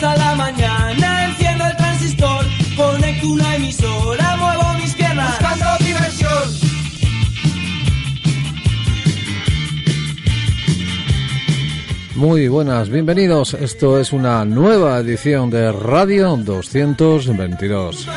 Comienza la mañana, enciendo el transistor, conecto una emisora, muevo mis piernas, buscando diversión. Muy buenas, bienvenidos. Esto es una nueva edición de Radio 222.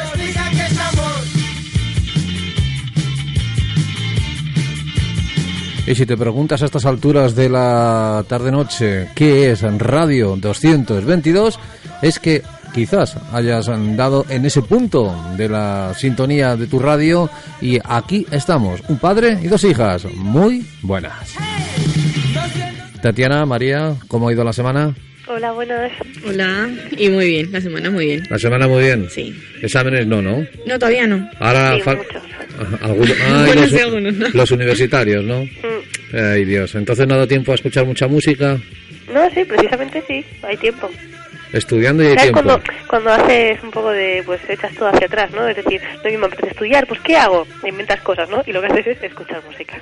Y si te preguntas a estas alturas de la tarde-noche qué es Radio 222, es que quizás hayas dado en ese punto de la sintonía de tu radio y aquí estamos, un padre y dos hijas. Muy buenas. Tatiana, María, ¿cómo ha ido la semana? Hola, buenas. Hola, y muy bien, la semana muy bien. La semana muy bien. Sí. Exámenes no, ¿no? No, todavía no. Ahora Sí, fal- algunos- Bueno, los, sí, algunos, ¿no? los universitarios, ¿no? Mm. Ay, Dios. Entonces no ha dado tiempo a escuchar mucha música. No, sí, precisamente sí, hay tiempo. Estudiando y hay ¿Sabes tiempo. cuando, cuando haces un poco de, pues echas todo hacia atrás, ¿no? Es decir, no me apetece estudiar, pues ¿qué hago? Inventas cosas, ¿no? Y lo que haces es escuchar música.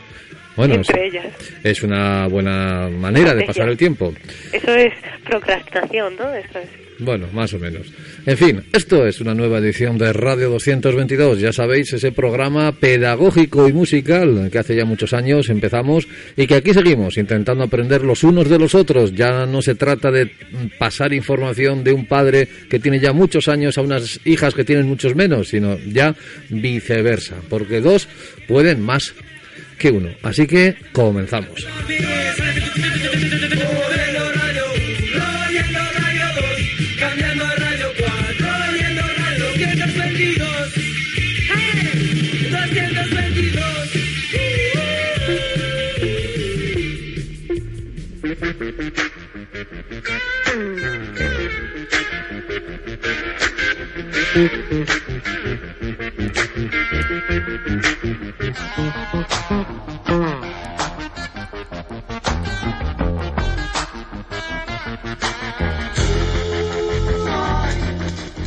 Bueno, es, Entre ellas. es una buena manera de pasar el tiempo. Eso es procrastinación, ¿no? Eso es. Bueno, más o menos. En fin, esto es una nueva edición de Radio 222. Ya sabéis, ese programa pedagógico y musical que hace ya muchos años empezamos y que aquí seguimos intentando aprender los unos de los otros. Ya no se trata de pasar información de un padre que tiene ya muchos años a unas hijas que tienen muchos menos, sino ya viceversa, porque dos pueden más que uno. Así que comenzamos.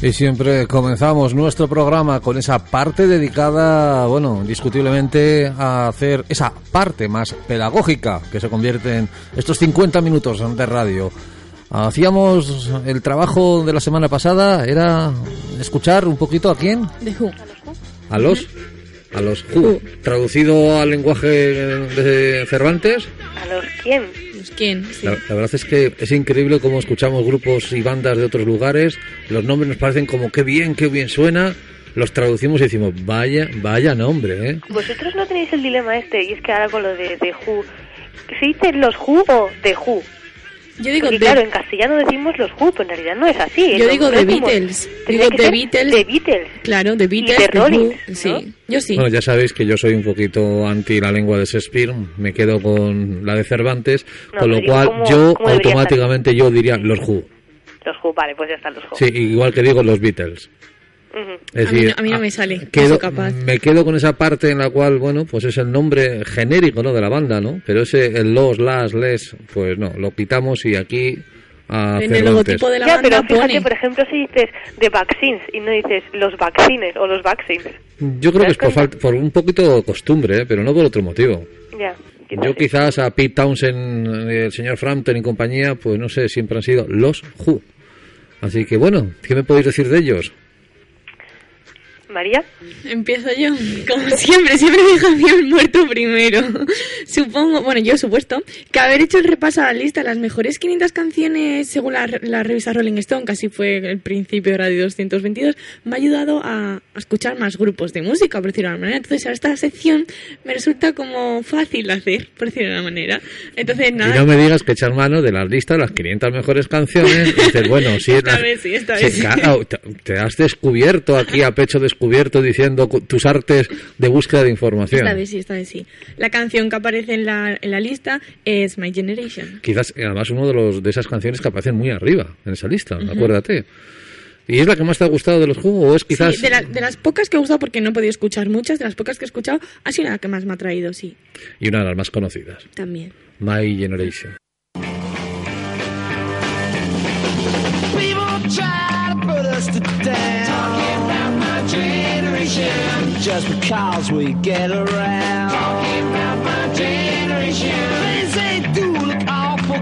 Y siempre comenzamos nuestro programa con esa parte dedicada, bueno, indiscutiblemente a hacer esa parte más pedagógica que se convierte en estos 50 minutos de radio. Hacíamos el trabajo de la semana pasada, era escuchar un poquito a quién, De Who. a los, a los Who, traducido al lenguaje de Cervantes. ¿A los quién? Pues, ¿Quién? Sí. La, la verdad es que es increíble cómo escuchamos grupos y bandas de otros lugares, los nombres nos parecen como qué bien, qué bien suena, los traducimos y decimos, vaya, vaya nombre, ¿eh? Vosotros no tenéis el dilema este, y es que ahora con lo de, de Who, ¿se dice los Who o de Who? Yo digo Porque de, claro, en castellano decimos los Who, pero en realidad no es así. Yo digo The Beatles. Digo The Beatles. The Beatles. claro, de Beatles, de The Rolling, Who. ¿no? Sí, yo sí. Bueno, ya sabéis que yo soy un poquito anti la lengua de Shakespeare, me quedo con la de Cervantes, No, con lo cual ¿cómo- yo cómo automáticamente yo diría los Who. Los Who, vale, pues ya están los Who. Sí, igual que digo los Beatles. Es A mí decir, no- a mí no ah, me sale, quedo- capaz. Me quedo con esa parte en la cual, bueno, pues es el nombre genérico, ¿no? De la banda, ¿no? Pero ese, el los, las, les, pues no, lo quitamos y aquí a En el logotipo de la Ya, banda pero fíjate, pone. por ejemplo, si dices The Vaccines y no dices los vaccines o los vaccines. Yo creo que es por, ¿Te das falta- por un poquito de costumbre, ¿eh? pero no por otro motivo. Ya. Yo quizás a Pete Townsend, eh, el señor Frampton y compañía, pues no sé, siempre han sido los Who. Así que bueno, ¿qué me podéis decir de ellos? María. Empiezo yo. Como siempre, siempre deja el muerto primero. Supongo, bueno, yo supuesto, que haber hecho el repaso a la lista de las mejores 500 canciones según la, la revista Rolling Stone, casi fue el principio de Radio 222, me ha ayudado a, a escuchar más grupos de música, por decirlo de alguna manera. Entonces, ahora esta sección me resulta como fácil de hacer, por decirlo de alguna manera. Entonces, Y nada. no me digas que echar mano de la lista de las 500 mejores canciones. Y dices, bueno, sí, Esta las- vez sí, esta vez sí. claro, te, te has descubierto aquí a pecho descubierto diciendo cu- tus artes de búsqueda de información. Esta vez sí, esta vez sí. La canción que aparece en la, en la lista es My Generation. Quizás, además, uno de, los, de esas canciones que aparecen muy arriba en esa lista, acuérdate. ¿Y es la que más te ha gustado de los juegos o es quizás... Sí, de, la- de las pocas que he gustado, porque no he podido escuchar muchas, de las pocas que he escuchado, ha sido la que más me ha traído, sí, Y una de las más conocidas, también. My Generation. Just because we get around. Talking about my generation. Things they do look awful.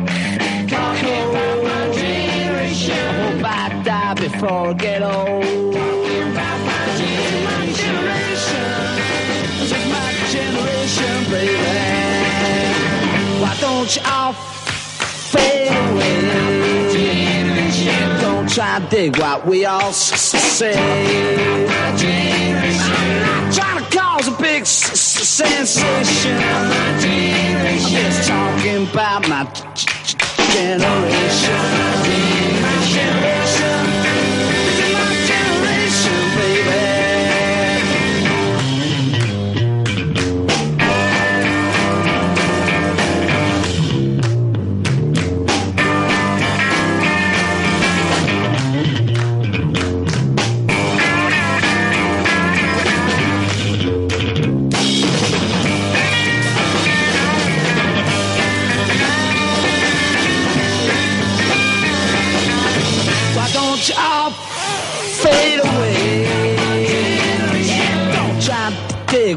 Talking about my generation. I hope I die before I get old. Talking about my generation. This is my generation, baby. Why don't you all fade away? Try to dig what we all s- s- say. Trying to cause a big s- s- sensation. I'm just talking about my g- g- generation.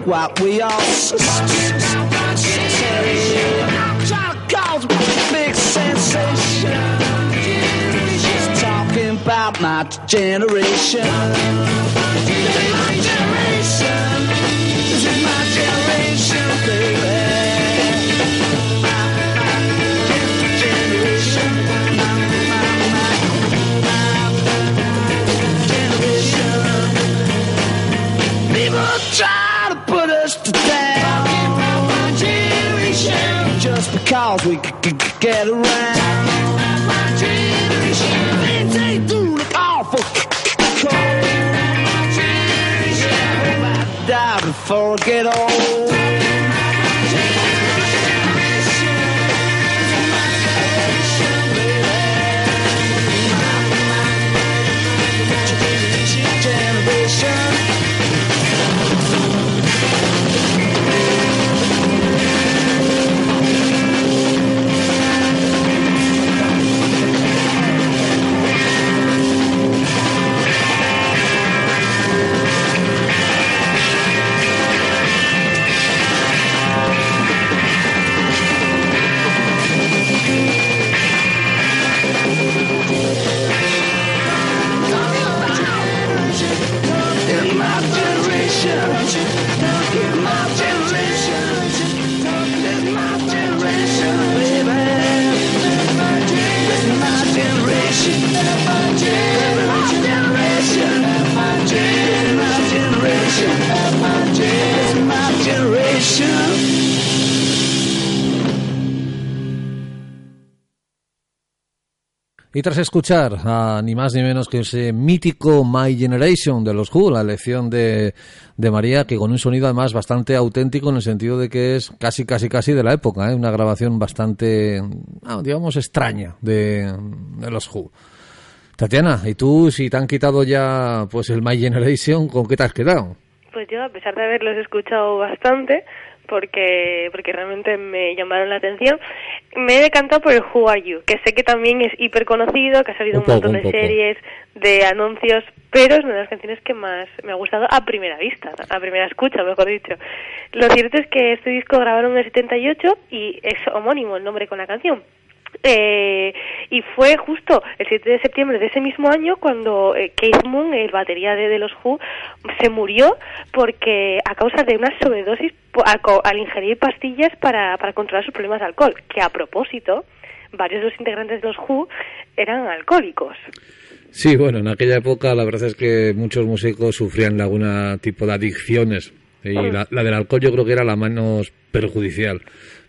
What we all trying to cause a big sensation. Just talking about my generation. get around. Y tras escuchar a ni más ni menos que ese mítico My Generation de los Who, la elección de, de María, que con un sonido además bastante auténtico en el sentido de que es casi, casi, casi de la época, ¿eh? una grabación bastante, ah, digamos, extraña de, de los Who. Tatiana, ¿y tú si te han quitado ya pues el My Generation, con qué te has quedado? Pues yo, a pesar de haberlos escuchado bastante, porque porque realmente me llamaron la atención, me he decantado por el Who Are You, que sé que también es hiper conocido, que ha salido Un un, montón poco, de series, de anuncios, pero es una de las canciones que más me ha gustado a primera vista, a primera escucha, mejor dicho. Lo cierto es que este disco grabaron en el 78 y es homónimo el nombre con la canción. Eh, y fue justo el 7 de septiembre de ese mismo año cuando eh, Keith Moon, el batería de, de los Who, se murió porque a causa de una sobredosis al ingerir pastillas para, para controlar sus problemas de alcohol. Que a propósito, varios de los integrantes de los Who eran alcohólicos. Sí, bueno, en aquella época la verdad es que muchos músicos sufrían de algún tipo de adicciones y la, la del alcohol yo creo que era la menos perjudicial.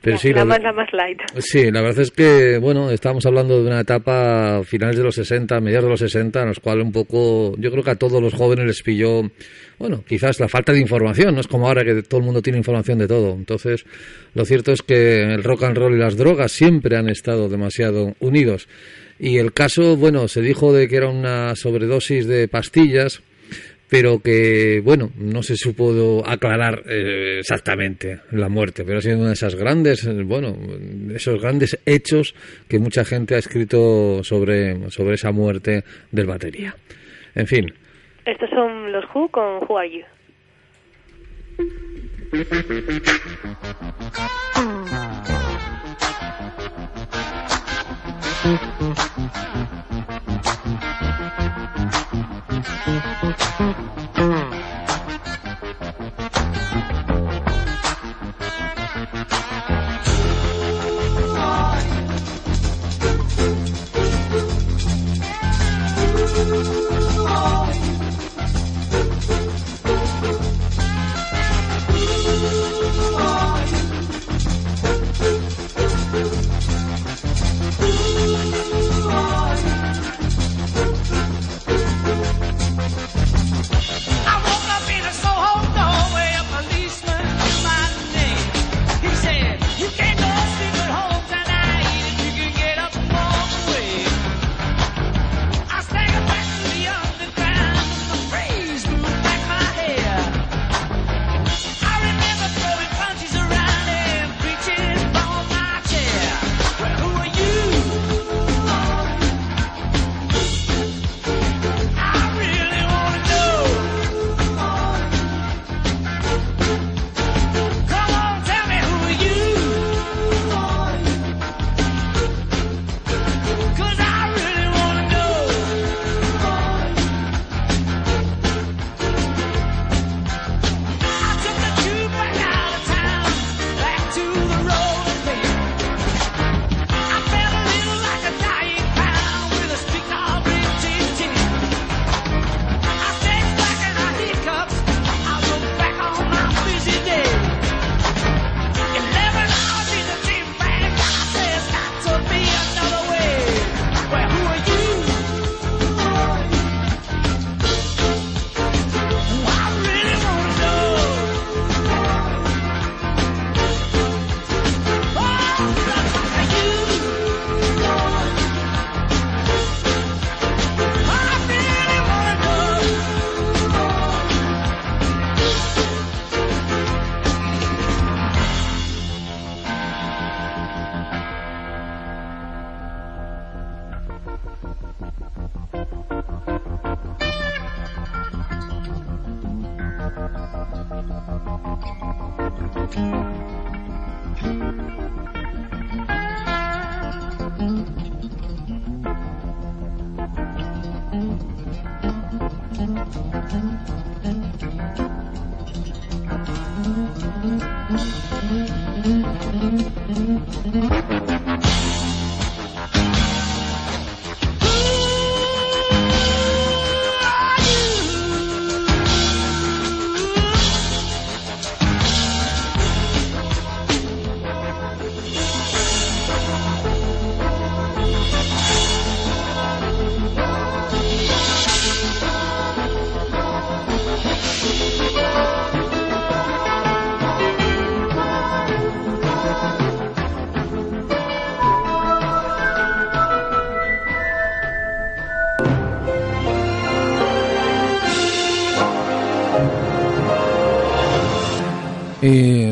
Pero sí, la más, la más light. Sí, la verdad es que, bueno, estamos hablando de una etapa finales de los 60, mediados de los 60, en los cuales un poco, yo creo que a todos los jóvenes les pilló, bueno, quizás la falta de información, no es como ahora que todo el mundo tiene información de todo. Entonces, lo cierto es que el rock and roll y las drogas siempre han estado demasiado unidos. Y el caso, bueno, se dijo de que era una sobredosis de pastillas, pero que, bueno, no se supo aclarar eh, exactamente la muerte, pero ha sido una de esas grandes, bueno, esos grandes hechos que mucha gente ha escrito sobre, sobre esa muerte del batería. En fin, Estos son los Who con Who Are You.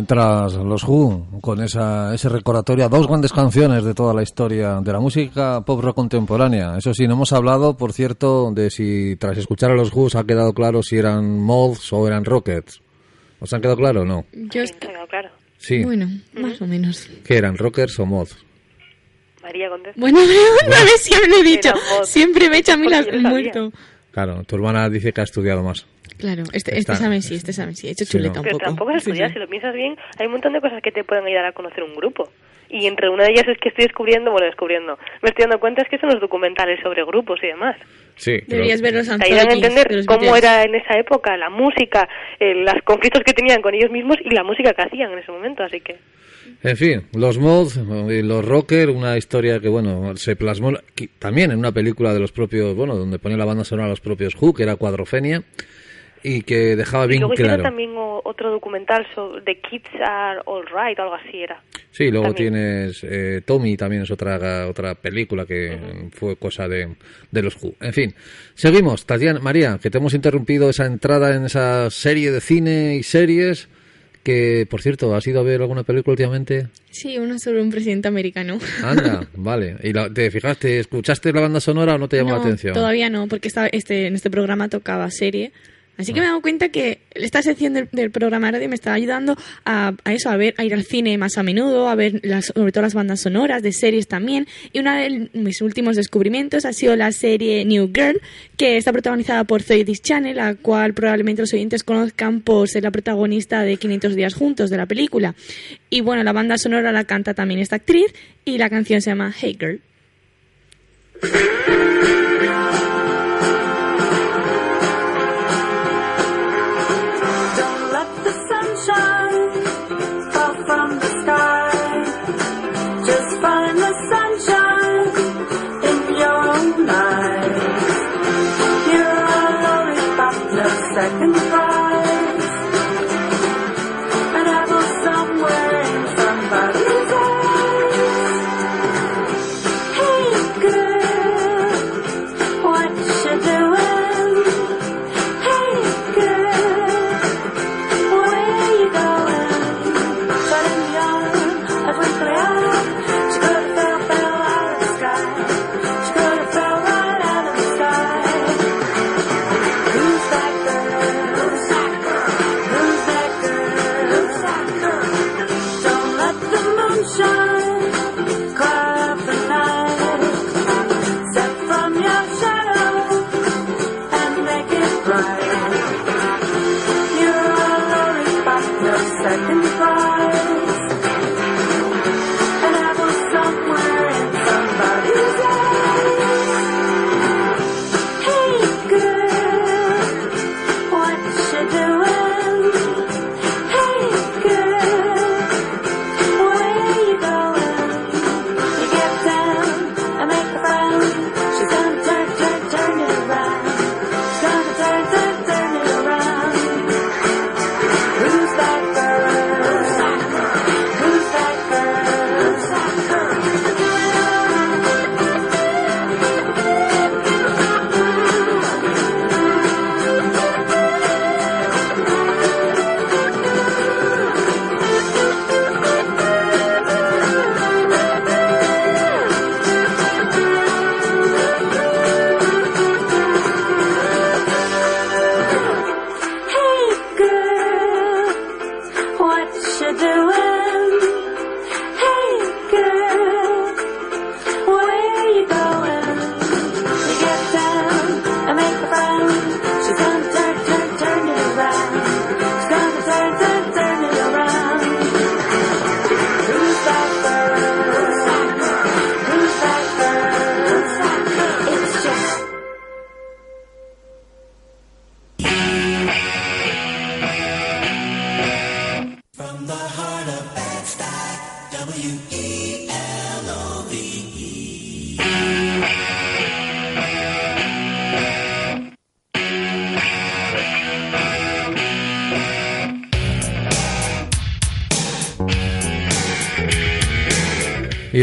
Y tras los Who, con esa, ese recordatorio a dos grandes canciones de toda la historia de la música pop rock contemporánea. Eso sí, no hemos hablado, por cierto, de si tras escuchar a los Who ha quedado claro si eran Moths o eran Rockets. ¿Os han quedado claro o no? Yo Sí, est- claro. Sí. Bueno, más o menos. ¿Qué eran, Rockers o Moths? María. Buena pregunta, ves, siempre lo he dicho. Siempre me echa a mí la- el muerto. Claro, tu hermana dice que ha estudiado más. Claro, este, este Está- examen sí, este examen sí. He hecho Sí, chuleta no. un Pero poco. tampoco es Sí, estudiar, sí. si lo piensas bien, hay un montón de cosas que te pueden ayudar a conocer un grupo. Y entre una de ellas es que estoy descubriendo, bueno, descubriendo, me estoy dando cuenta es que son los documentales sobre grupos y demás. Sí, Deberías ver los Te ayudan a entender cómo era en esa época la música, eh, los conflictos que tenían con ellos mismos y la música que hacían en ese momento, así que... En fin, los mods y los rocker, una historia que, bueno, se plasmó también en una película de los propios, bueno, donde ponía la banda sonora a los propios Who, que era Cuadrofenia, y que dejaba Y bien luego hicieron claro. también o- otro documental sobre The Kids Are Alright, algo así era. Sí, luego también. tienes eh, Tommy, también es otra otra película que fue cosa de, de los Who. En fin, seguimos. Tatiana, María, que te hemos interrumpido esa entrada en esa serie de cine y series, que, por cierto, ¿has ido a ver alguna película últimamente? Sí, uno sobre un presidente americano. Anda, vale. ¿Y la- te fijaste, escuchaste la banda sonora o no te llamó no, la atención? Todavía no, porque esta, este, en este programa tocaba serie. Así que me he dado cuenta que esta sección del, del programa de radio me está ayudando a, a eso, a ver, a ir al cine más a menudo, a ver las, sobre todo las bandas sonoras de series también. Y uno de mis últimos descubrimientos ha sido la serie New Girl, que está protagonizada por Zoe Channel, la cual probablemente los oyentes conozcan por ser la protagonista de 500 días juntos de la película. Y bueno, la banda sonora la canta también esta actriz y la canción se llama Hey Girl.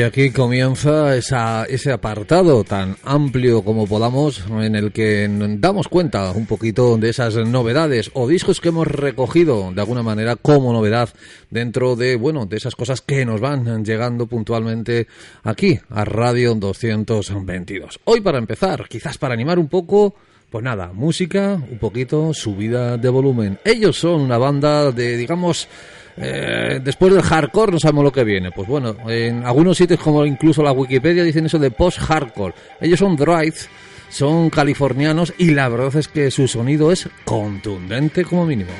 Y aquí comienza esa, ese apartado tan amplio como podamos en el que damos cuenta un poquito de esas novedades o discos que hemos recogido de alguna manera como novedad dentro de, bueno, de esas cosas que nos van llegando puntualmente aquí a Radio 222. Hoy para empezar, quizás para animar un poco, Pues nada, música, un poquito subida de volumen. Ellos son una banda de, digamos, eh, después del hardcore no sabemos lo que viene. Pues bueno, en algunos sitios como incluso la Wikipedia dicen eso de post-hardcore. Ellos son Drive, son californianos y la verdad es que su sonido es contundente como mínimo.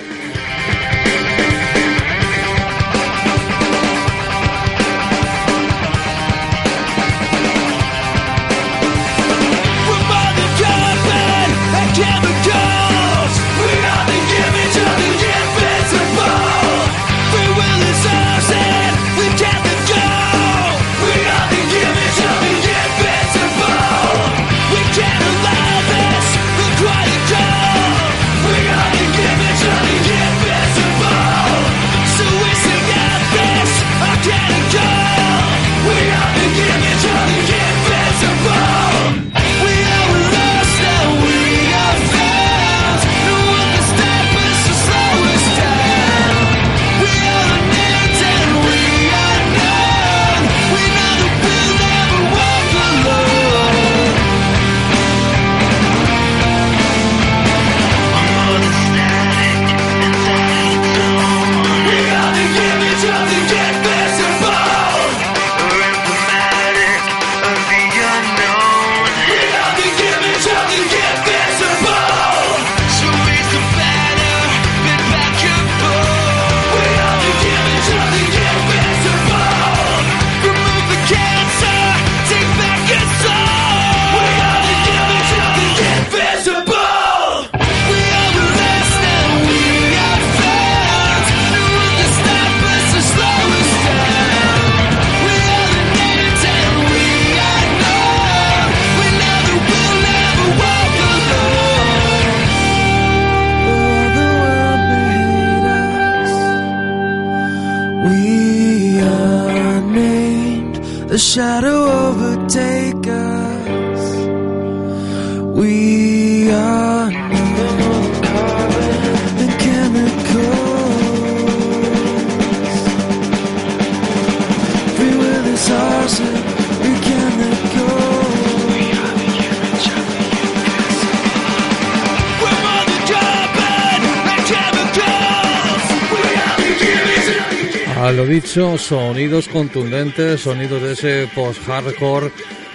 Lo dicho, sonidos contundentes, sonidos de ese post-hardcore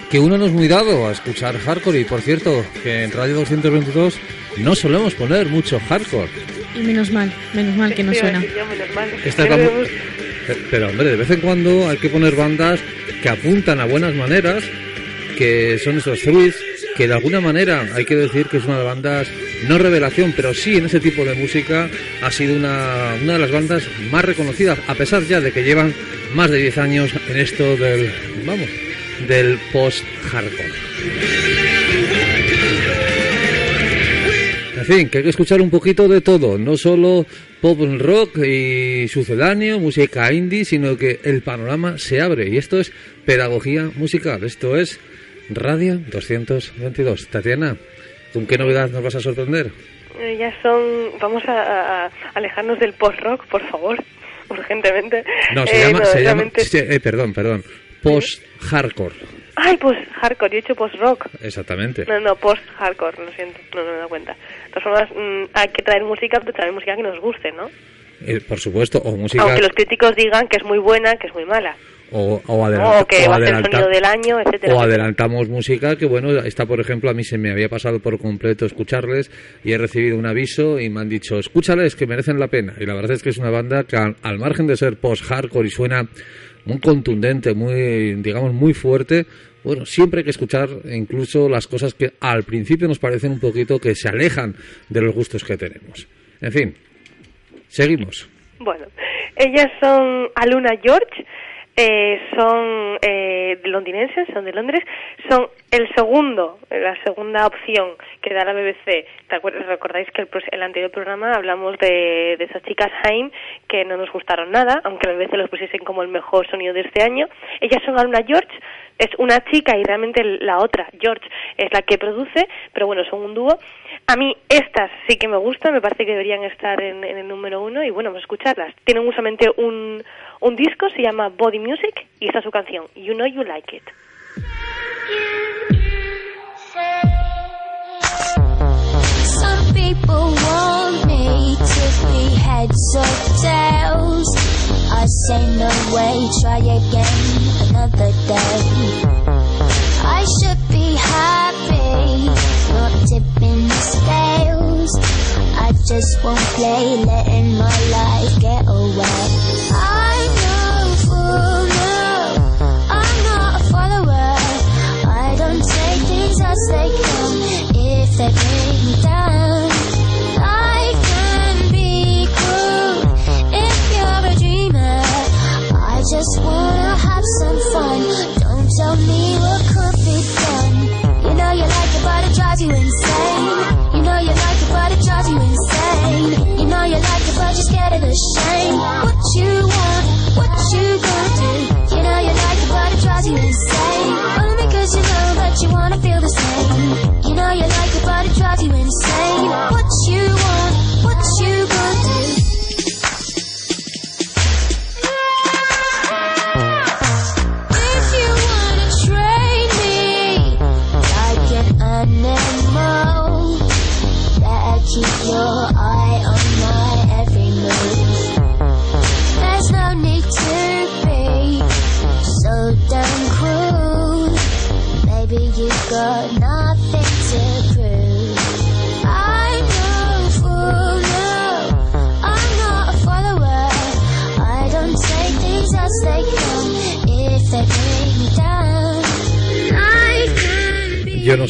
que uno no es muy dado a escuchar hardcore y por cierto que en Radio 222 no solemos poner mucho hardcore. Y menos mal, menos mal que no suena. Esta Pero vamos- hemos- Pero hombre, de vez en cuando hay que poner bandas que apuntan a buenas maneras, que son esos threes, que de alguna manera hay que decir que es una de las bandas, no revelación, pero sí en ese tipo de música ha sido una, una de las bandas más reconocidas, a pesar ya de que llevan más de 10 años en esto del, vamos, del post-hardcore. En fin, que hay que escuchar un poquito de todo, no solo pop rock y sucedáneo, música indie, sino que el panorama se abre y esto es pedagogía musical, esto es Radio 222. Tatiana, ¿con qué novedad nos vas a sorprender? Eh, ya son. Vamos a, a- alejarnos del post-rock, por favor, urgentemente. No, se Eh, llama, no, se realmente- eh, perdón, perdón, post-hardcore, Ay, pues hardcore, yo he hecho post-rock. exactamente. No, no, post-hardcore, lo siento, no, no me he dado cuenta. De todas formas, mm, hay que traer música, pero traer música que nos guste, ¿no? Eh, por supuesto, o música, Aunque los críticos digan que es muy buena, que es muy mala. O, o adelanta- O que o va a ser el adelanta- sonido del año, etcétera. O etcétera. adelantamos música que, bueno, esta, por ejemplo, a mí se me había pasado por completo escucharles y he recibido un aviso y me han dicho, escúchales, que merecen la pena. Y la verdad es que es una banda que, al, al margen de ser post-hardcore y suena muy contundente, muy, digamos, muy fuerte, bueno, siempre hay que escuchar incluso las cosas que al principio nos parecen un poquito que se alejan de los gustos que tenemos. En fin, seguimos. Bueno, ellas son Aluna George, eh, son eh, londinenses, son de Londres, son el segundo, la segunda opción que da la BBC. ¿Te acuerdas? Recordáis que el, el anterior programa hablamos de, de esas chicas Haim que no nos gustaron nada, aunque la BBC los pusiesen como el mejor sonido de este año. Ellas son Aluna George, es una chica y realmente la otra, George, es la que produce, pero bueno, son un dúo. A mí estas sí que me gustan, me parece que deberían estar en, en el número uno y bueno, vamos a escucharlas. Tienen justamente un, un disco, se llama Body Music y esta es su canción, You Know You Like It. Say people want me to be heads or tails. I say no way, try again another day. I should be happy, not tipping the scales. I just won't play, letting my life get away. forsake come, if they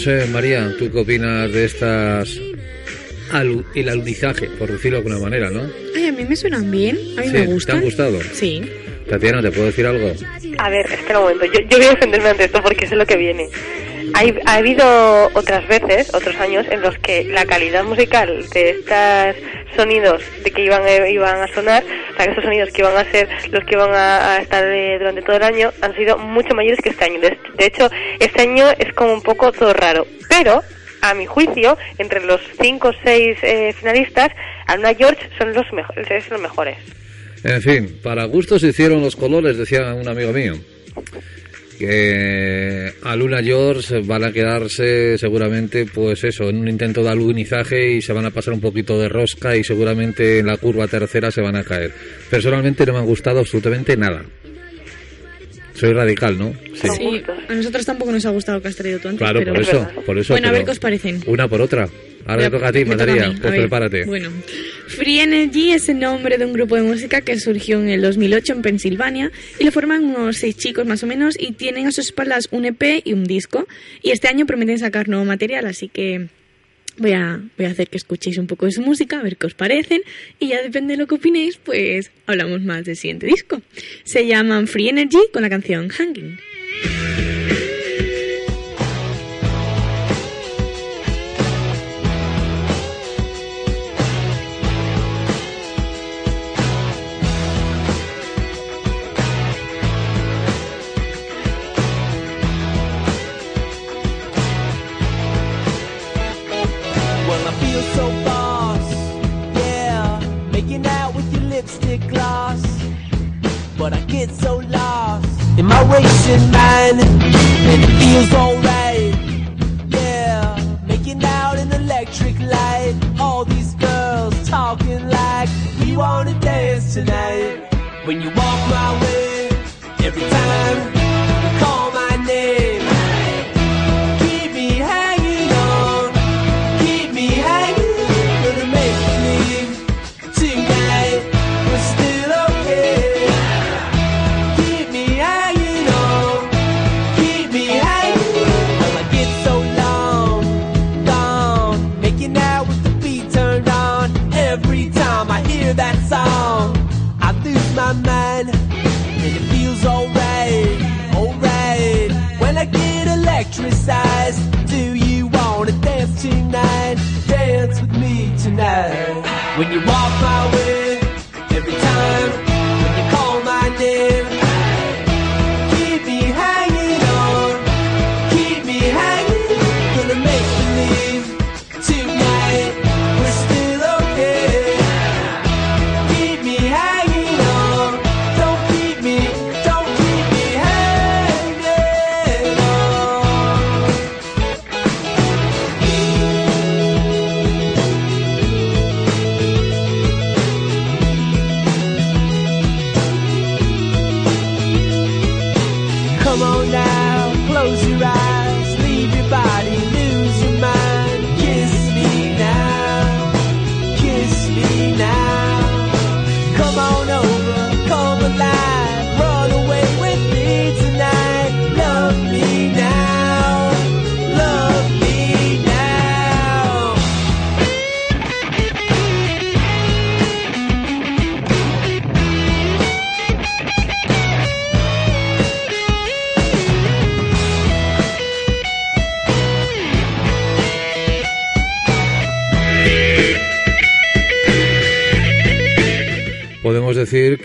sé, María, ¿tú qué opinas de estas... Alu el alunizaje, por decirlo de alguna manera, ¿no? Ay, a mí me suenan bien, a mí Sí, me ¿te gustan. han gustado? Sí. Tatiana, ¿te puedo decir algo? A ver, espera un momento. Yo, yo voy a defenderme ante esto porque sé lo que viene. Ha habido otras veces, otros años, en los que la calidad musical de estos sonidos de que iban, a- iban a sonar, o sea, estos sonidos que iban a ser los que iban a, estar de- durante todo el año, han sido mucho mayores que este año. De, hecho, este año es como un poco todo raro. Pero, a mi juicio, entre los cinco o seis eh, finalistas, Aluna George son los, es los mejores. En fin, para gustos hicieron los colores, decía un amigo mío. Que a Luna George van a quedarse seguramente, pues eso, en un intento de alunizaje y se van a pasar un poquito de rosca y seguramente en la curva tercera se van a caer. Personalmente no me han gustado absolutamente nada. Soy radical, ¿no? Sí. Sí, a nosotros tampoco nos ha gustado que has traído tú antes. Claro, pero... por eso, por eso. Bueno, a ver qué os parecen. Una por otra. Ahora te Me- toca a ti, me toca a Mataría. mí. A Pues prepárate. Bueno, Free Energy es el nombre de un grupo de música que surgió en el 2008 en Pensilvania y lo forman unos seis chicos más o menos y tienen a sus espaldas un EP y un disco. Y este año prometen sacar nuevo material, así que voy a, voy a hacer que escuchéis un poco de su música, a ver qué os parecen y ya depende de lo que opinéis, pues hablamos más del siguiente disco. Se llaman Free Energy con la canción Hanging. But I get so lost in my racing mind, and it feels alright, yeah, making out in electric light. All these girls talking like we wanna dance tonight. When you walk my way,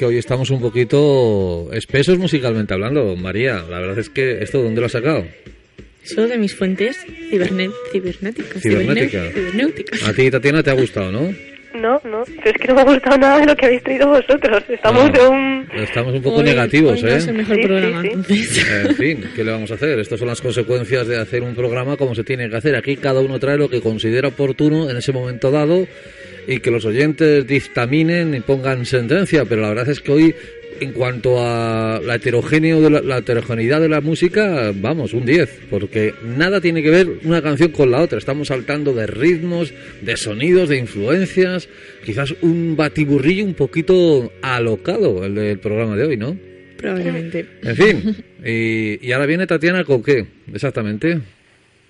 que hoy estamos un poquito espesos musicalmente hablando. María, la verdad es que esto, ¿dónde lo has sacado? Eso de mis fuentes cibernéticas. Cibernética. A ti, Tatiana, te ha gustado, ¿no? No, no, pero es que no me ha gustado nada de lo que habéis traído vosotros. Estamos Ah, de un... Estamos un poco Hoy- negativos, hoy no es el ¿eh? mejor Sí, sí, programa, sí. entonces. En fin, ¿qué le vamos a hacer? Estas son las consecuencias de hacer un programa como se tiene que hacer. Aquí cada uno trae lo que considera oportuno en ese momento dado y que los oyentes dictaminen y pongan sentencia. Pero la verdad es que hoy, en cuanto a la, heterogéneo de la, la heterogeneidad de la música, vamos, un 10. Porque nada tiene que ver una canción con la otra. Estamos saltando de ritmos, de sonidos, de influencias. Quizás un batiburrillo un poquito alocado el del programa de hoy, ¿no? Probablemente. En fin, y, y ahora viene Tatiana con qué, exactamente.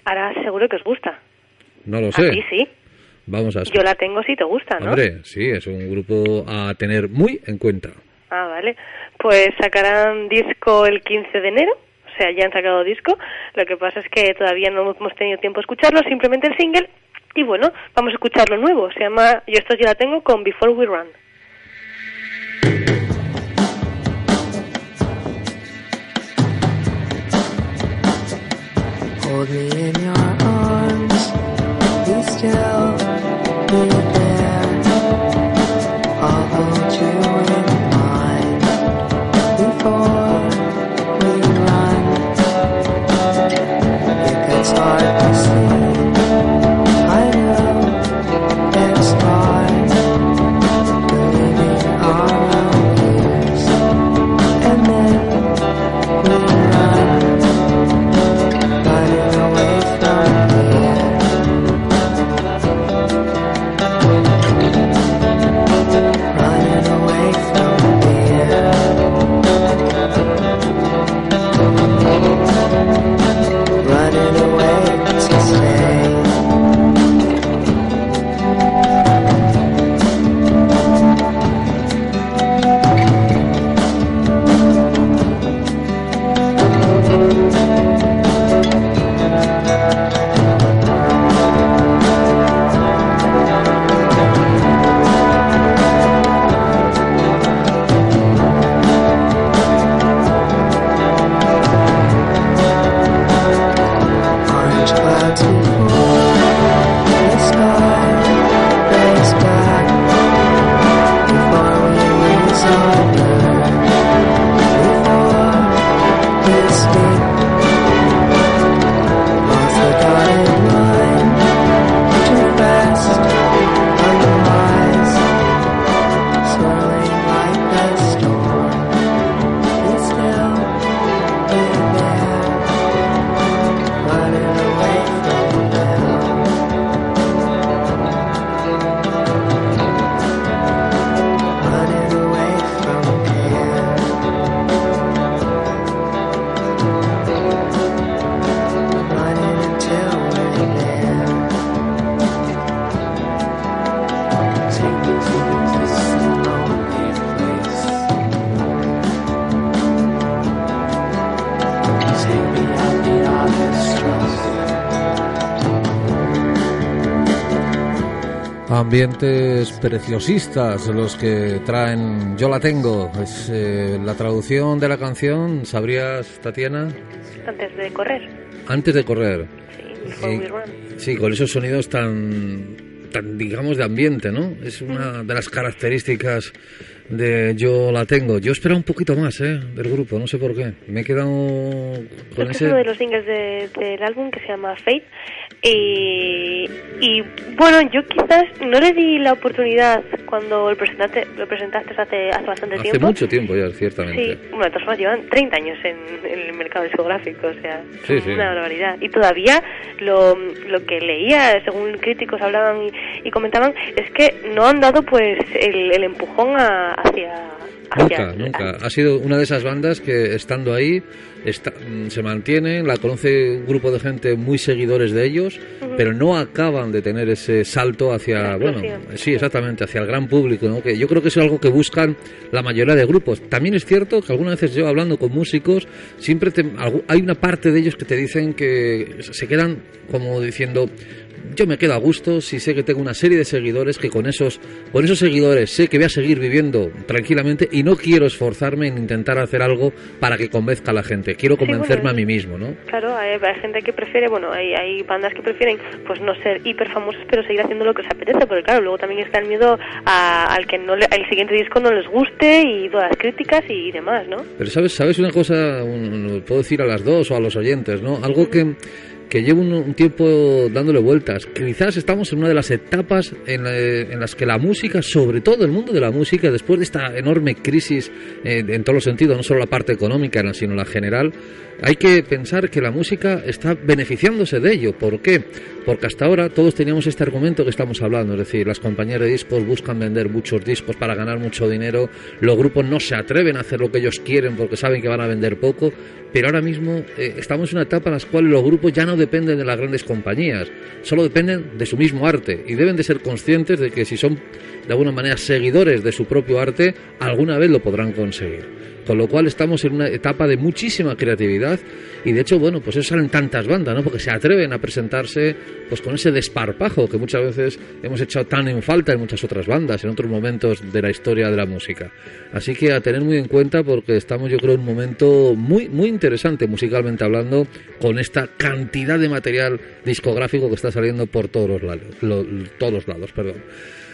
Ahora seguro que os gusta. No lo A sé. sí. Vamos a Yo la tengo si te gusta, ¿no? Hombre, sí, es un grupo a tener muy en cuenta. Ah, vale. Pues sacarán disco el 15 de enero. O sea, ya han sacado disco. Lo que pasa es que todavía no hemos tenido tiempo de escucharlo, simplemente el single. Y bueno, vamos a escuchar lo nuevo. Se llama, yo esto ya la tengo con Before We Run. Hold me in your arms. Be still. Be there. Ambientes preciosistas los que traen Yo la tengo. Es eh, la traducción de la canción, ¿sabrías, Tatiana? Antes de correr. Antes de correr. Sí, Y- We. Sí, con esos sonidos tan, tan digamos, de ambiente, ¿no? Es una de las características de Yo la tengo. Yo esperaba un poquito más, ¿eh? Del grupo, no sé por qué. Me he quedado con Este es ese... uno de los singles de- del álbum que se llama Fate. Y, y bueno, yo quizás no le di la oportunidad cuando lo presentaste, lo presentaste hace, hace bastante Hace tiempo. mucho tiempo ya, ciertamente. Sí, bueno, de todas formas llevan 30 años en, en el mercado discográfico, o sea, Sí, sí. una barbaridad. Y todavía lo, lo que leía, según críticos hablaban y, y comentaban, es que no han dado pues el, el empujón a- hacia... hacia Nunca, nunca. Ha sido una de esas bandas que estando ahí está- mm, se mantienen, la conoce un grupo de gente muy seguidores de ellos, pero no acaban de tener ese salto hacia, bueno, sí, exactamente, hacia el gran público, ¿no? Que yo creo que es algo que buscan la mayoría de grupos. También es cierto que algunas veces yo hablando con músicos, siempre te- hay una parte de ellos que te dicen que se quedan como diciendo yo me quedo a gusto si sé que tengo una serie de seguidores que con esos, con esos seguidores sé que voy a seguir viviendo tranquilamente y no quiero esforzarme en intentar hacer algo para que convenzca a la gente. Quiero Sí, convencerme bueno, a mí mismo, ¿no? Claro, hay, hay gente que prefiere, bueno, hay, hay bandas que prefieren pues no ser hiper famosos, pero seguir haciendo lo que les apetece, porque claro, luego también está el miedo a- al que no le- el siguiente disco no les guste y todas las críticas y demás, ¿no? Pero sabes, sabes una cosa, un- puedo decir a las dos o a los oyentes, ¿no? Algo que, que llevo un, un tiempo dándole vueltas. Quizás estamos en una de las etapas en, en las que la música, sobre todo el mundo de la música, después de esta enorme crisis eh, en todos los sentidos, no solo la parte económica, sino la general, hay que pensar que la música está beneficiándose de ello. ¿Por qué? Porque hasta ahora todos teníamos este argumento que estamos hablando, es decir, las compañías de discos buscan vender muchos discos para ganar mucho dinero, los grupos no se atreven a hacer lo que ellos quieren porque saben que van a vender poco, pero ahora mismo eh, estamos en una etapa en la cual los grupos ya no dependen de las grandes compañías, solo dependen de su mismo arte y deben de ser conscientes de que si son de alguna manera seguidores de su propio arte, alguna vez lo podrán conseguir. Con lo cual estamos en una etapa de muchísima creatividad y de hecho, bueno, pues eso salen tantas bandas, ¿no? Porque se atreven a presentarse pues con ese desparpajo que muchas veces hemos echado tan en falta en muchas otras bandas, en otros momentos de la historia de la música. Así que a tener muy en cuenta porque estamos yo creo en un momento muy muy interesante musicalmente hablando con esta cantidad de material discográfico que está saliendo por todos los lados, lo- todos lados, perdón.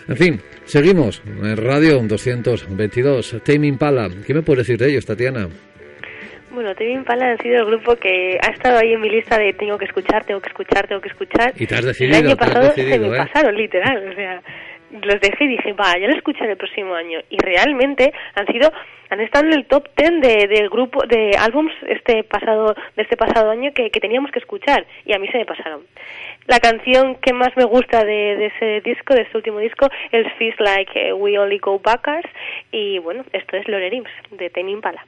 En fin, seguimos en Radio 222, Tame Impala. ¿Qué me puedes decir de ellos, Tatiana? Bueno, Tame Impala han sido el grupo que ha estado ahí en mi lista de tengo que escuchar, tengo que escuchar, tengo que escuchar. Y te has el decidido, año te has pasado se decidido, me ¿eh? pasaron, literal. O sea, los dejé y dije, va, ya lo escucharé el próximo año. Y realmente han sido, han estado en el top 10 de, del grupo de álbums este pasado, de este pasado año que, que teníamos que escuchar. Y a mí se me pasaron. La canción que más me gusta de, ese disco, de este último disco, es Feels Like eh, We Only Go Backwards. Y bueno, esto es Lorerims, de Tame Impala.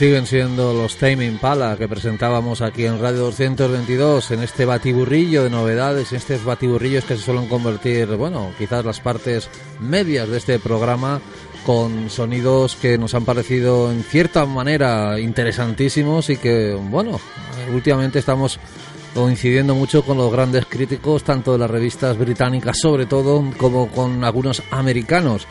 Siguen siendo los Tame Impala que presentábamos aquí en Radio 222 en este batiburrillo de novedades, en estos batiburrillos que se suelen convertir, bueno, quizás las partes medias de este programa con sonidos que nos han parecido en cierta manera interesantísimos y que, bueno, últimamente estamos coincidiendo mucho con los grandes críticos, tanto de las revistas británicas sobre todo, como con algunos americanos.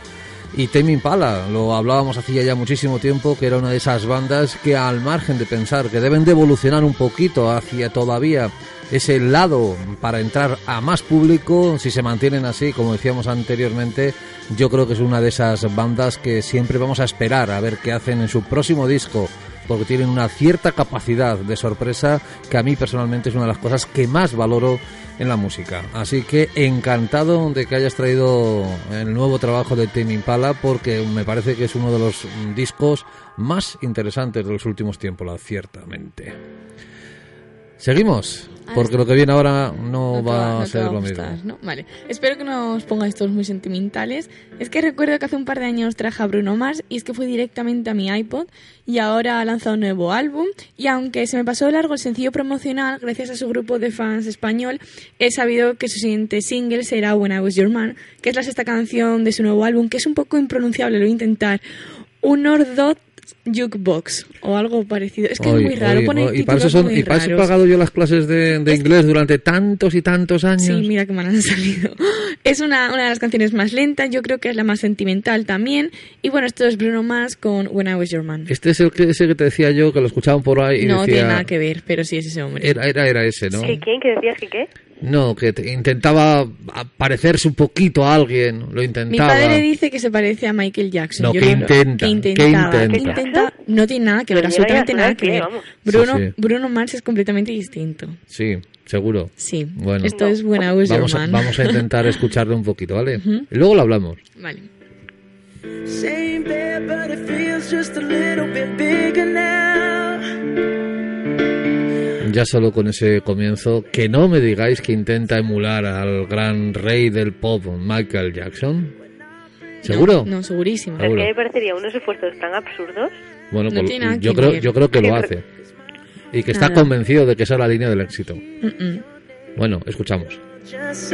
Y Tame Impala, lo hablábamos hacía ya muchísimo tiempo, que era una de esas bandas que al margen de pensar que deben de evolucionar un poquito hacia todavía ese lado para entrar a más público, si se mantienen así, como decíamos anteriormente, yo creo que es una de esas bandas que siempre vamos a esperar a ver qué hacen en su próximo disco, porque tienen una cierta capacidad de sorpresa que a mí personalmente es una de las cosas que más valoro en la música. Así que encantado de que hayas traído el nuevo trabajo de Tame Impala porque me parece que es uno de los discos más interesantes de los últimos tiempos, ciertamente. Seguimos, porque lo que viene ahora no, No te va no a ser va lo gustar, mismo. ¿no? Vale. Espero que no os pongáis todos muy sentimentales. Es que recuerdo que hace un par de años traje a Bruno Mars y es que fui directamente a mi iPod y ahora ha lanzado un nuevo álbum y aunque se me pasó de largo el sencillo promocional, gracias a su grupo de fans español, he sabido que su siguiente single será When I Was Your Man, que es la sexta canción de su nuevo álbum, que es un poco impronunciable, lo voy a intentar. Un Ordot Jukebox o algo parecido. Es que Oy, es muy raro, oy, pone oy, y para eso, títulos son, muy y para eso he pagado yo las clases de, de inglés durante tantos y tantos años. Sí, mira que mal han salido. Es una, una de las canciones más lentas, yo creo que es la más sentimental también. Y bueno, esto es Bruno Mars con When I Was Your Man. Este es el que, ese que te decía yo, que lo escuchaban por ahí y no decía... tiene nada que ver, pero sí es ese hombre. Era, era, era ese, ¿no? ¿Que quién? ¿Que decías que qué? No, que te- intentaba parecerse un poquito a alguien, lo Mi intentaba. padre dice que se parece a Michael Jackson. No, Yo que intenta, que que intenta. que intenta- no tiene nada que ver, absolutamente nada que qué, ver. Bruno, Sí, sí. Bruno Mars es completamente distinto. Sí, seguro. Sí. Bueno. Esto es Was Vamos a, vamos a intentar escucharlo un poquito, ¿vale? Y luego lo hablamos. Vale. Same bed, but it feels just a little bit bigger now. Ya solo con ese comienzo, que no me digáis que intenta emular al gran rey del pop, Michael Jackson. ¿Seguro? No, no, segurísimo. Es Seguro. que me parecería unos esfuerzos tan absurdos. Bueno, No pues yo, creo, yo creo que lo hace. Y que está Nada. convencido de que esa es la línea del éxito. Bueno, escuchamos. Just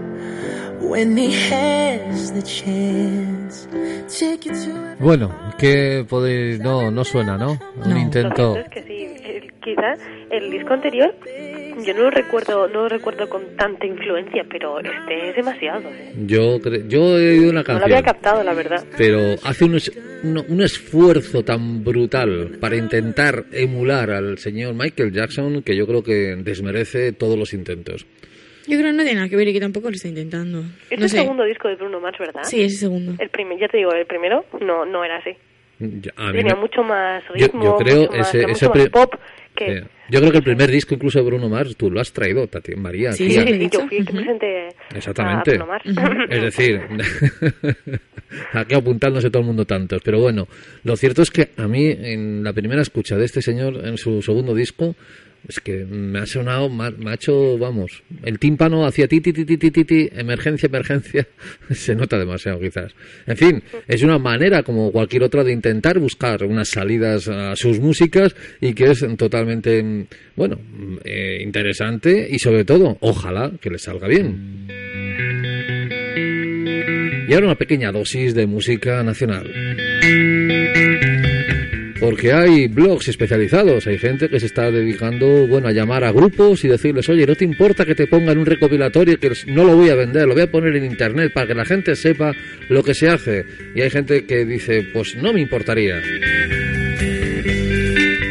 Bueno, que. No, no suena, ¿no? Un No. intento... Es que sí, el- quizá el disco anterior Yo no lo recuerdo, no lo recuerdo con tanta influencia, pero este es demasiado. ¿eh? Yo, cre- yo he oído una No lo había canción, captado, la verdad. pero hace un, es- un, un esfuerzo tan brutal para intentar emular al señor Michael Jackson que yo creo que desmerece todos los intentos. Yo creo que no tiene nada que ver y que tampoco lo está intentando. Es no el sé. segundo disco de Bruno Mars, ¿verdad? Sí, es el segundo. El primer, ya te digo, el primero no no era así. Yo- a mí Tenía me- mucho más yo, ritmo, yo creo mucho más, ese, era ese mucho más pop que... eh, yo creo que el primer disco incluso de Bruno Mars tú lo has traído, Tati, María. Sí, tía. sí, yo fui el que presenté Exactamente. a Bruno Mars. Es decir, aquí apuntándose todo el mundo tantos. Pero bueno, lo cierto es que a mí, en la primera escucha de este señor, en su segundo disco, es que me ha sonado, me ha, hecho, vamos, el tímpano hacia ti, ti, ti, ti, ti, ti, ti, emergencia, emergencia, se nota demasiado quizás. En fin, es una manera como cualquier otra de intentar buscar unas salidas a sus músicas y que es totalmente, mm, bueno, mm, eh, interesante y sobre todo, ojalá que le salga bien. Y ahora una pequeña dosis de música nacional. Porque hay blogs especializados, hay gente que se está dedicando, bueno, a llamar a grupos y decirles, oye, ¿no te importa que te pongan un recopilatorio que no lo voy a vender, lo voy a poner en internet para que la gente sepa lo que se hace? Y hay gente que dice, pues no me importaría.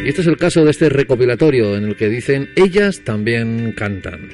Y este es el caso de este recopilatorio en el que dicen, ellas también cantan.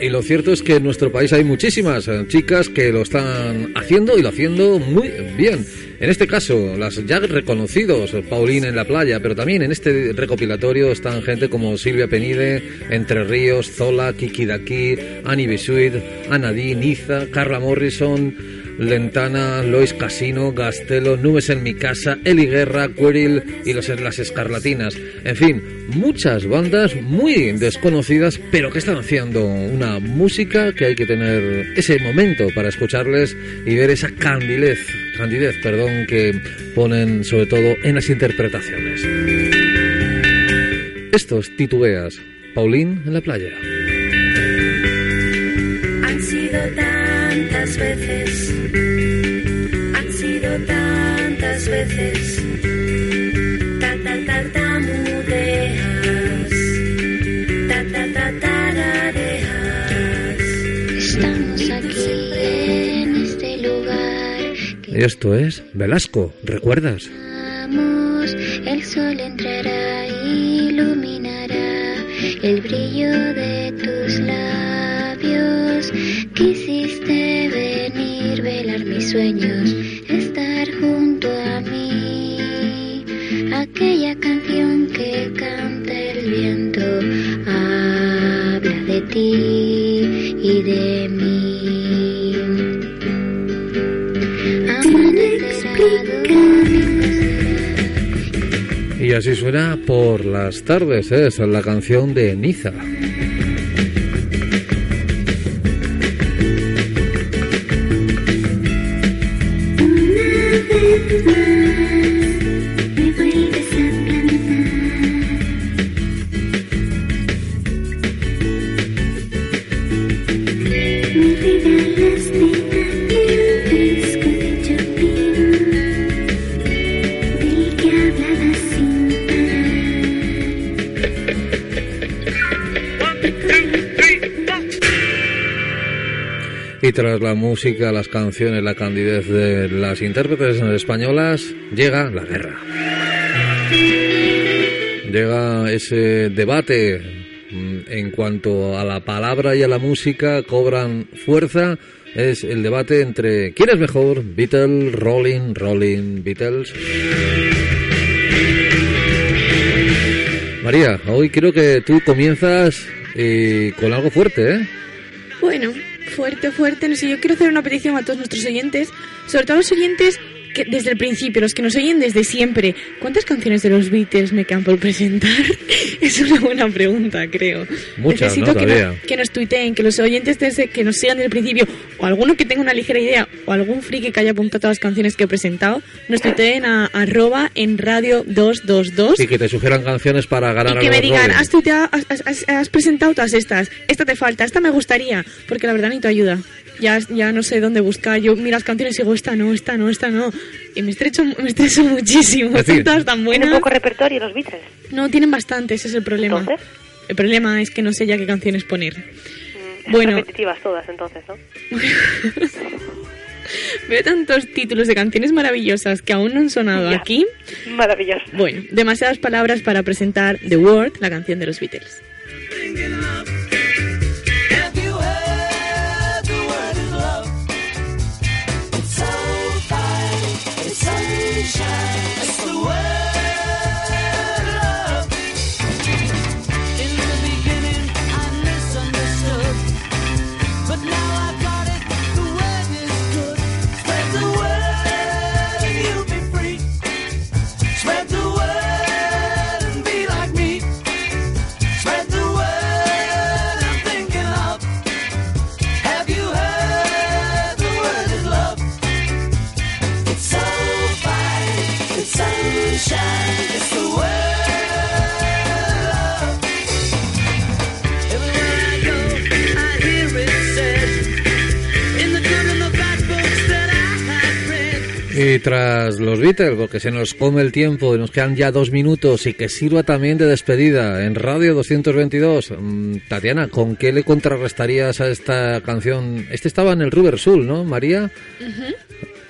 Y lo cierto es que en nuestro país hay muchísimas eh, chicas que lo están haciendo y lo haciendo muy bien. En este caso, las ya reconocidos, Paulín en la playa, pero también en este recopilatorio están gente como Silvia Penide, Entre Ríos, Zola, Kiki Daki, Annie Bisuit, Anadí, Niza, Carla Morrison, Lentana, Lois Casino, Gastelo, Nubes en mi casa, Eli Guerra, Queril y los, las Escarlatinas. En fin, muchas bandas muy desconocidas, pero que están haciendo una música que hay que tener ese momento para escucharles y ver esa candidez, candidez, perdón, que ponen sobre todo en las interpretaciones. Estos titubeas, Paulín en la playa. Han sido tantas veces, veces, tartamudeas, tanta tarareas. Estamos aquí en este lugar Esto es Velasco, ¿recuerdas? El sol entrará, iluminará el brillo de tus labios. Quisiste venir, velar mis sueños, estar junto a mí. Aquella canción que canta el viento habla de ti y de mí. Y así suena por las tardes, ¿eh? Esa es la canción de Niza. Thank you. Y tras la música, las canciones, la candidez de las intérpretes españolas, llega la guerra. Llega ese debate mm, en cuanto a la palabra y a la música cobran fuerza. Es el debate entre quién es mejor, Beatles, Rolling, Rolling, Beatles. María, hoy creo que tú comienzas eh, con algo fuerte, ¿eh? Bueno, fuerte, fuerte. No sé, yo quiero hacer una petición a todos nuestros oyentes, sobre todo los oyentes que desde el principio, los que nos oyen desde siempre. ¿Cuántas canciones de los Beatles me quedan por presentar? es una buena pregunta, creo. Muchas, Necesito ¿no? que, nos, que nos tuiteen, que los oyentes desde que nos sigan desde el principio, o alguno que tenga una ligera idea, o algún friki que haya apuntado todas las canciones que he presentado, nos tuiteen a arroba en radio 222 Y que te sugieran canciones para ganar y que me digan, has, tuiteado- has, has- has presentado todas estas, esta te falta, esta me gustaría, porque la verdad necesito ayuda. Ya, ya no sé dónde buscar, yo miro las canciones y digo, esta no, esta no, esta no. Y me estrecho, me estreso muchísimo. Es decir, Son todas tan buenas. poco repertorio los Beatles. No, tienen bastante, ese es el problema. Entonces, El problema es que no sé ya qué canciones poner. mm, Bueno. repetitivas todas, entonces, ¿no? Veo tantos títulos de canciones maravillosas que aún no han sonado Ya. aquí. Maravilloso. Bueno, demasiadas palabras para presentar The Word, la canción de los Beatles. Sunshine. Y tras los Beatles, porque se nos come el tiempo y nos quedan ya dos minutos y que sirva también de despedida en Radio 222. mm, Tatiana, ¿con qué le contrarrestarías a esta canción? Este estaba en el Rubber Soul, ¿no, María?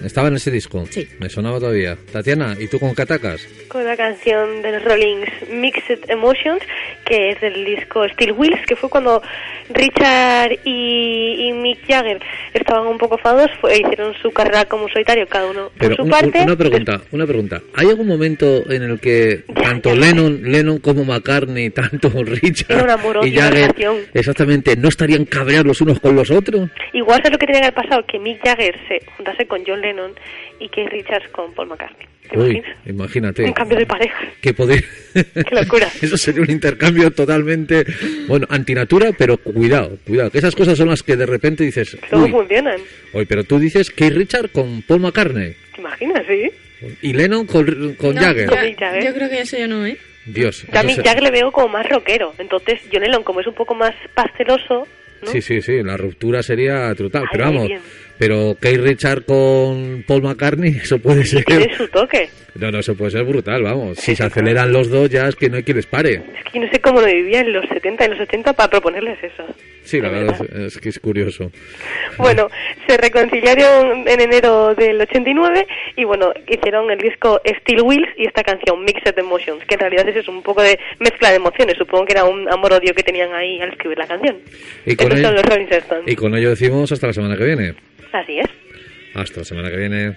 Estaba en ese disco. Sí. Me sonaba todavía. Tatiana, ¿y tú con qué atacas? Con la canción de los Rollings Mixed Emotions, que es del disco Steel Wheels, que fue cuando Richard y, y Mick Jagger estaban un poco fados, fue, hicieron su carrera como solitario, cada uno por su un- parte. una pregunta, una pregunta. ¿Hay algún momento en el que tanto Lennon, Lennon como McCartney, tanto Richard y Jagger, exactamente, no estarían cabreados los unos con los otros? Igual es lo que tenía que haber pasado, que Mick Jagger se juntase con John Lennon y que Richards con Paul McCartney. ¿Te Uy, imaginas? imagínate. Un cambio de pareja. que poder... Qué locura. Eso sería un intercambio totalmente, bueno, antinatura, pero cuidado, cuidado, que esas cosas son las que de repente dices, Todo funcionan. uy, pero tú dices que Richard con Paul McCartney ¿Te imaginas, sí? y Lennon con, con No, Jagger. Jagger. yo creo que eso ya no, ¿eh? Dios. Yo a se- Jagger le veo como más rockero. Entonces, John Lennon, como es un poco más pasteloso, ¿no? Sí, sí, sí, la ruptura sería brutal, Ay, pero vamos, bien. Pero Kate Richard con Paul McCartney, eso puede ser... Tiene su toque. No, no, eso puede ser brutal, vamos. Si se aceleran los dos ya es que no hay quien les pare. Es que yo no sé cómo lo vivía en los 70 y los 80 para proponerles eso. Sí, la De verdad es, es que es curioso. Bueno, se reconciliaron en enero del 89 y bueno, hicieron el disco Steel Wheels y esta canción Mixed Emotions, que en realidad es un poco de mezcla de emociones. Supongo que era un amor-odio que tenían ahí al escribir la canción. Y con, Estos el- son los y con ello decimos hasta la semana que viene. Así es. Hasta la semana que viene.